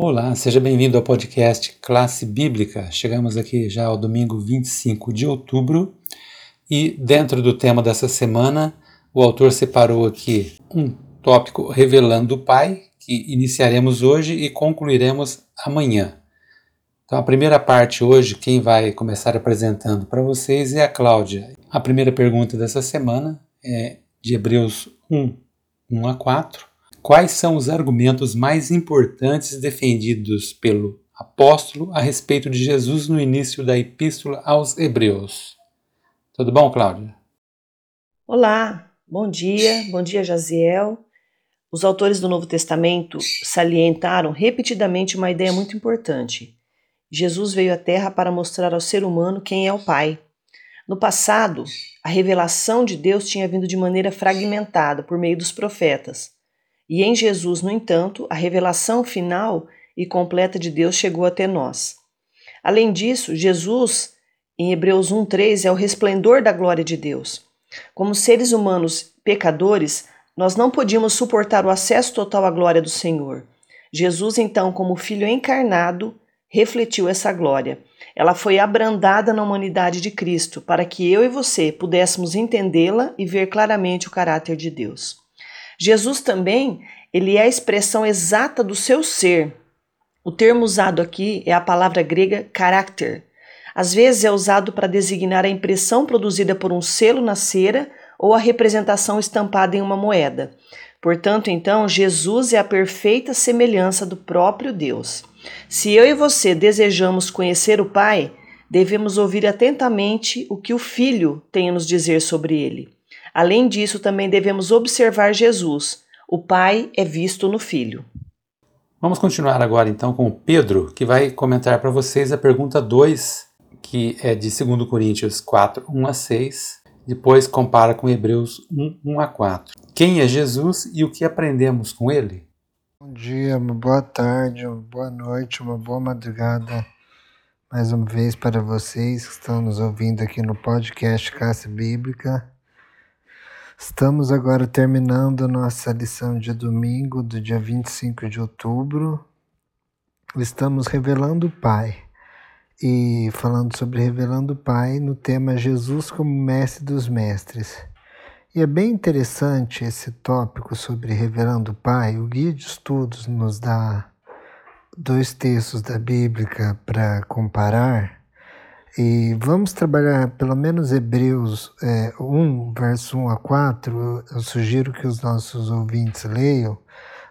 Olá, seja bem-vindo ao podcast Classe Bíblica. Chegamos aqui já ao domingo 25 de outubro e, dentro do tema dessa semana, o autor separou aqui um tópico revelando o Pai, que iniciaremos hoje e concluiremos amanhã. Então, a primeira parte hoje, quem vai começar apresentando para vocês é a Cláudia. A primeira pergunta dessa semana é de Hebreus 1, 1 a 4 Quais são os argumentos mais importantes defendidos pelo apóstolo a respeito de Jesus no início da epístola aos Hebreus? Tudo bom, Cláudia? Olá, bom dia, bom dia, Jaziel. Os autores do Novo Testamento salientaram repetidamente uma ideia muito importante. Jesus veio à Terra para mostrar ao ser humano quem é o Pai. No passado, a revelação de Deus tinha vindo de maneira fragmentada por meio dos profetas. E em Jesus, no entanto, a revelação final e completa de Deus chegou até nós. Além disso, Jesus, em Hebreus 1:3, é o resplendor da glória de Deus. Como seres humanos pecadores, nós não podíamos suportar o acesso total à glória do Senhor. Jesus, então, como Filho encarnado, refletiu essa glória. Ela foi abrandada na humanidade de Cristo, para que eu e você pudéssemos entendê-la e ver claramente o caráter de Deus. Jesus também, ele é a expressão exata do seu ser. O termo usado aqui é a palavra grega character. Às vezes é usado para designar a impressão produzida por um selo na cera ou a representação estampada em uma moeda. Portanto, então, Jesus é a perfeita semelhança do próprio Deus. Se eu e você desejamos conhecer o Pai, devemos ouvir atentamente o que o Filho tem a nos dizer sobre ele. Além disso, também devemos observar Jesus. O Pai é visto no Filho. Vamos continuar agora então com o Pedro, que vai comentar para vocês a pergunta 2, que é de 2 Coríntios 4, 1 a 6. Depois compara com Hebreus 1, 1 a 4. Quem é Jesus e o que aprendemos com ele? Bom dia, uma boa tarde, uma boa noite, uma boa madrugada. Mais uma vez para vocês que estão nos ouvindo aqui no podcast Classe Bíblica. Estamos agora terminando nossa lição de domingo, do dia 25 de outubro. Estamos revelando o Pai e falando sobre revelando o Pai no tema Jesus como Mestre dos Mestres. E é bem interessante esse tópico sobre revelando o Pai. O guia de estudos nos dá dois textos da Bíblia para comparar e vamos trabalhar pelo menos Hebreus é, 1, verso 1 a 4. Eu sugiro que os nossos ouvintes leiam.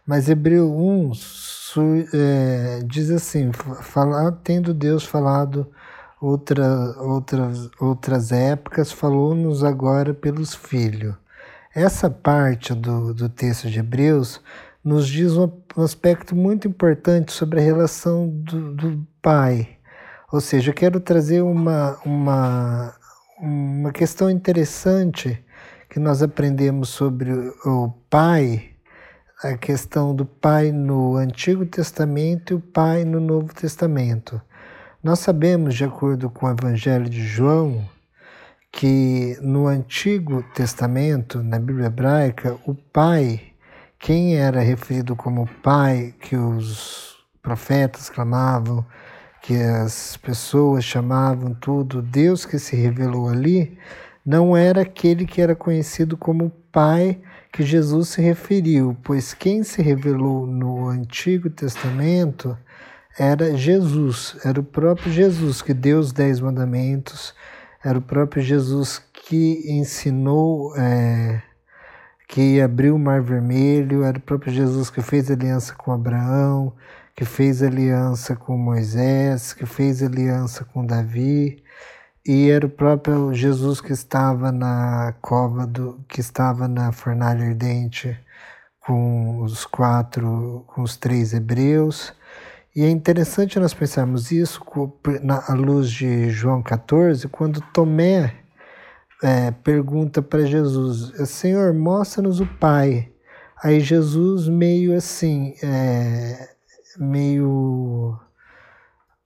Mas Hebreu 1 su, é, diz assim: falar, tendo Deus falado outra, outras, outras épocas, falou-nos agora pelos filhos. Essa parte do, do texto de Hebreus nos diz um, um aspecto muito importante sobre a relação do, do pai ou seja, eu quero trazer uma, uma, uma questão interessante que nós aprendemos sobre o Pai, a questão do Pai no Antigo Testamento e o Pai no Novo Testamento. Nós sabemos, de acordo com o Evangelho de João, que no Antigo Testamento, na Bíblia hebraica, o Pai, quem era referido como Pai, que os profetas clamavam, que as pessoas chamavam tudo, Deus que se revelou ali, não era aquele que era conhecido como Pai que Jesus se referiu, pois quem se revelou no Antigo Testamento era Jesus, era o próprio Jesus que deu os Dez Mandamentos, era o próprio Jesus que ensinou, é, que abriu o Mar Vermelho, era o próprio Jesus que fez aliança com Abraão, que fez aliança com Moisés, que fez aliança com Davi, e era o próprio Jesus que estava na cova do que estava na fornalha ardente com os quatro, com os três hebreus. E é interessante nós pensarmos isso à luz de João 14, quando Tomé é, pergunta para Jesus: Senhor, mostra-nos o Pai. Aí Jesus, meio assim, é, meio,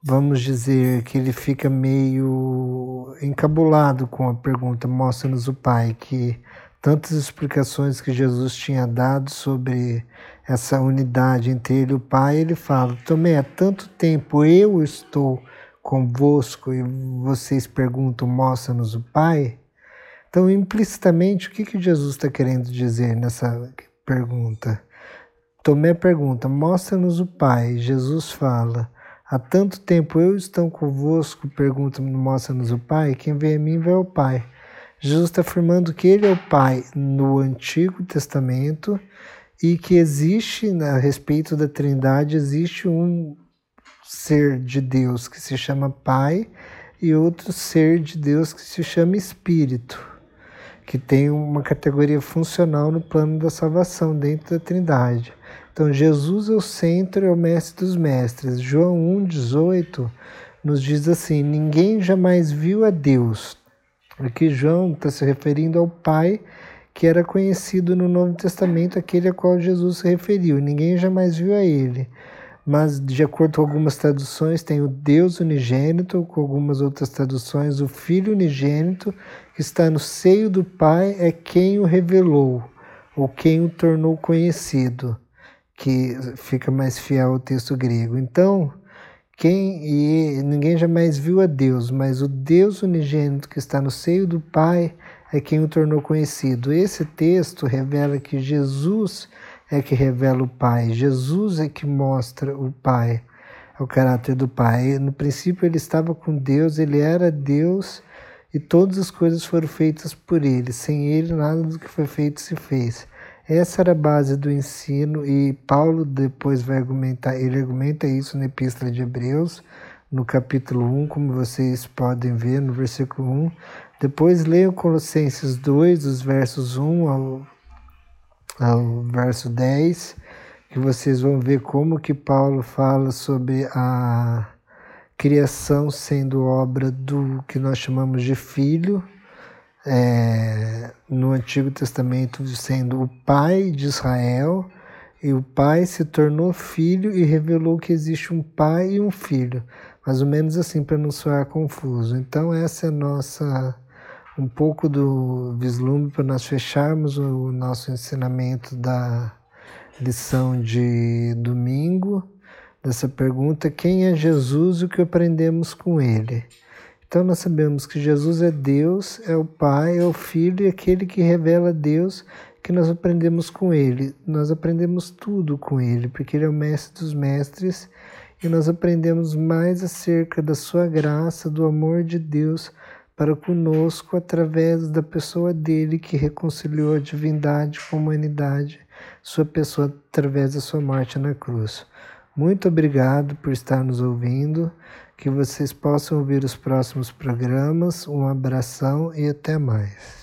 vamos dizer, que ele fica meio encabulado com a pergunta: mostra-nos o Pai, que tantas explicações que Jesus tinha dado sobre essa unidade entre ele e o Pai, ele fala: Tomé, há tanto tempo eu estou convosco e vocês perguntam, mostra-nos o Pai. Então, implicitamente, o que, que Jesus está querendo dizer nessa pergunta? Tomé pergunta, mostra-nos o Pai. Jesus fala, há tanto tempo eu estou convosco, pergunta, mostra-nos o Pai. Quem vem a mim vê o Pai. Jesus está afirmando que ele é o Pai no Antigo Testamento e que existe, a respeito da Trindade, existe um ser de Deus que se chama Pai e outro ser de Deus que se chama Espírito, que tem uma categoria funcional no plano da salvação dentro da Trindade. Então, Jesus é o centro, é o mestre dos mestres. João 1,18 nos diz assim: Ninguém jamais viu a Deus, Aqui João está se referindo ao Pai que era conhecido no Novo Testamento, aquele a qual Jesus se referiu. Ninguém jamais viu a ele. Mas, de acordo com algumas traduções, tem o Deus unigênito, com algumas outras traduções, o Filho unigênito, que está no seio do Pai, é quem o revelou, ou quem o tornou conhecido, que fica mais fiel ao texto grego. Então, quem e ninguém jamais viu a Deus, mas o Deus unigênito que está no seio do Pai é quem o tornou conhecido. Esse texto revela que Jesus é que revela o Pai, Jesus é que mostra o Pai, o caráter do Pai. No princípio ele estava com Deus, ele era Deus e todas as coisas foram feitas por ele. Sem ele nada do que foi feito se fez. Essa era a base do ensino e Paulo depois vai argumentar, ele argumenta isso na Epístola de Hebreus, no capítulo 1, como vocês podem ver no versículo 1. Depois leiam Colossenses 2, dos versos 1 ao, ao verso 10, que vocês vão ver como que Paulo fala sobre a criação sendo obra do que nós chamamos de filho, é, no Antigo Testamento sendo o pai de Israel, e o pai se tornou filho e revelou que existe um pai e um filho, mais ou menos assim para não soar confuso. Então essa é nossa um pouco do vislumbre para nós fecharmos o nosso ensinamento da lição de domingo, dessa pergunta: quem é Jesus e o que aprendemos com ele? Então nós sabemos que Jesus é Deus, é o Pai, é o Filho e aquele que revela Deus que nós aprendemos com ele. Nós aprendemos tudo com ele, porque ele é o mestre dos mestres e nós aprendemos mais acerca da sua graça, do amor de Deus para conosco através da pessoa dele que reconciliou a divindade com a humanidade, sua pessoa através da sua morte na cruz. Muito obrigado por estar nos ouvindo que vocês possam ouvir os próximos programas. Um abração e até mais.